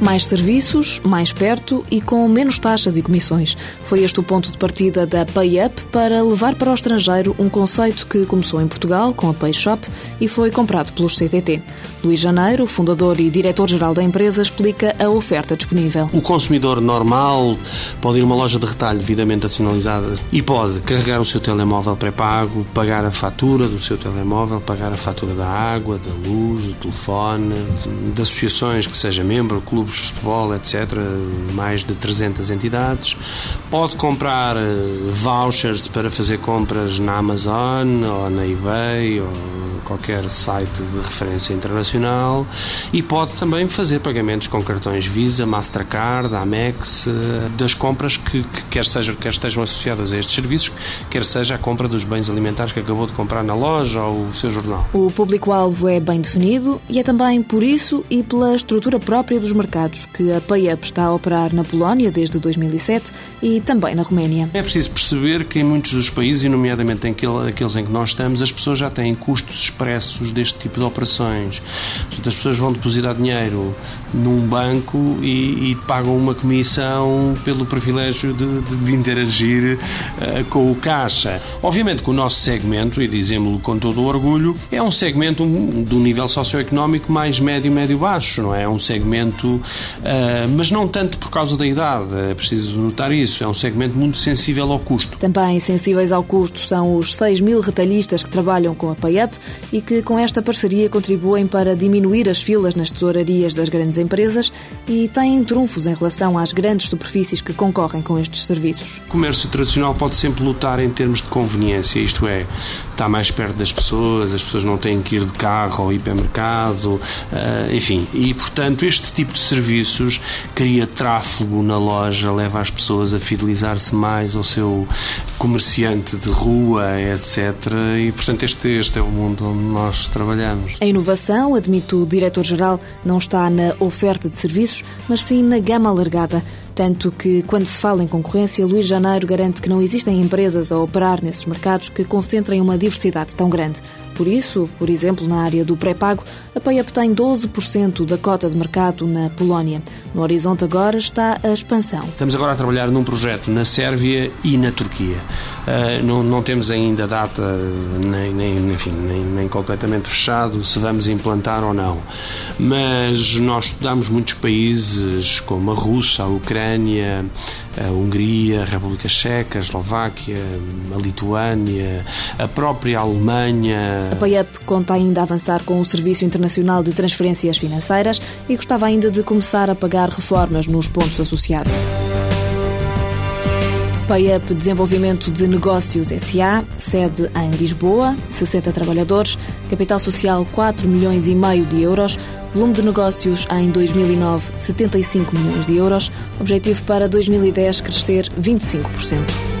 Mais serviços, mais perto e com menos taxas e comissões. Foi este o ponto de partida da PayUp para levar para o estrangeiro um conceito que começou em Portugal com a PayShop e foi comprado pelos CTT. Luís Janeiro, fundador e diretor-geral da empresa, explica a oferta disponível. O consumidor normal pode ir a uma loja de retalho devidamente assinalizada e pode carregar o seu telemóvel pré-pago, pagar a fatura do seu telemóvel, pagar a fatura da água, da luz, do telefone, de associações que seja membro, clubes de futebol, etc., mais de 300 entidades. Pode comprar eh, vouchers para fazer compras na Amazon ou na eBay ou qualquer site de referência internacional e pode também fazer pagamentos com cartões Visa, Mastercard, Amex, eh, das compras que, que quer, seja, quer estejam associadas a estes serviços, quer seja a compra dos bens alimentares que acabou de comprar na loja ou o seu jornal. O público-alvo é bem definido e é também por isso e pela estrutura própria dos mercados que a PayUp está a operar na Polónia desde 2007 e também na Roménia. É preciso perceber que em muitos dos países, e nomeadamente aqueles em que nós estamos, as pessoas já têm custos expressos deste tipo de operações. Portanto, as pessoas vão depositar dinheiro num banco e, e pagam uma comissão pelo privilégio de, de, de interagir uh, com o caixa. Obviamente que o nosso segmento, e dizemos-lo com todo o orgulho, é um segmento do nível socioeconómico mais médio, médio-baixo, não é? É um segmento, mas não tanto por causa da idade, é preciso notar isso, é um segmento muito sensível ao custo. Também sensíveis ao custo são os 6 mil retalhistas que trabalham com a PayUp e que com esta parceria contribuem para diminuir as filas nas tesourarias das grandes empresas e têm trunfos em relação às grandes superfícies que concorrem com estes serviços. O comércio tradicional pode sempre lutar em termos de conveniência, isto é, está mais perto das pessoas, as pessoas não têm que ir de carro ao hipermercado, eh, enfim. E, portanto, este tipo de serviços cria tráfego na loja, leva as pessoas a fidelizar-se mais ao seu comerciante de rua, etc. E, portanto, este, este é o mundo onde nós trabalhamos. A inovação, admite o diretor-geral, não está na oferta de serviços, mas sim na gama alargada. Tanto que, quando se fala em concorrência, Luís Janeiro garante que não existem empresas a operar nesses mercados que concentrem uma diversidade tão grande. Por isso, por exemplo, na área do pré-pago, a PayUp tem 12% da cota de mercado na Polónia. No horizonte agora está a expansão. Estamos agora a trabalhar num projeto na Sérvia e na Turquia. Uh, não, não, temos ainda data, nem, nem, enfim, nem, nem, completamente fechado, se vamos implantar ou não. Mas nós estudamos muitos países como a Rússia, a Ucrânia, a Hungria, a República Checa, a Eslováquia, a Lituânia, a própria Alemanha. A PayUp conta ainda avançar com o Serviço Internacional de Transferências Financeiras e gostava ainda de começar a pagar reformas nos pontos associados. PayUp Desenvolvimento de Negócios SA, sede em Lisboa, 60 trabalhadores, capital social 4 milhões e meio de euros, volume de negócios em 2009 75 milhões de euros, objetivo para 2010 crescer 25%.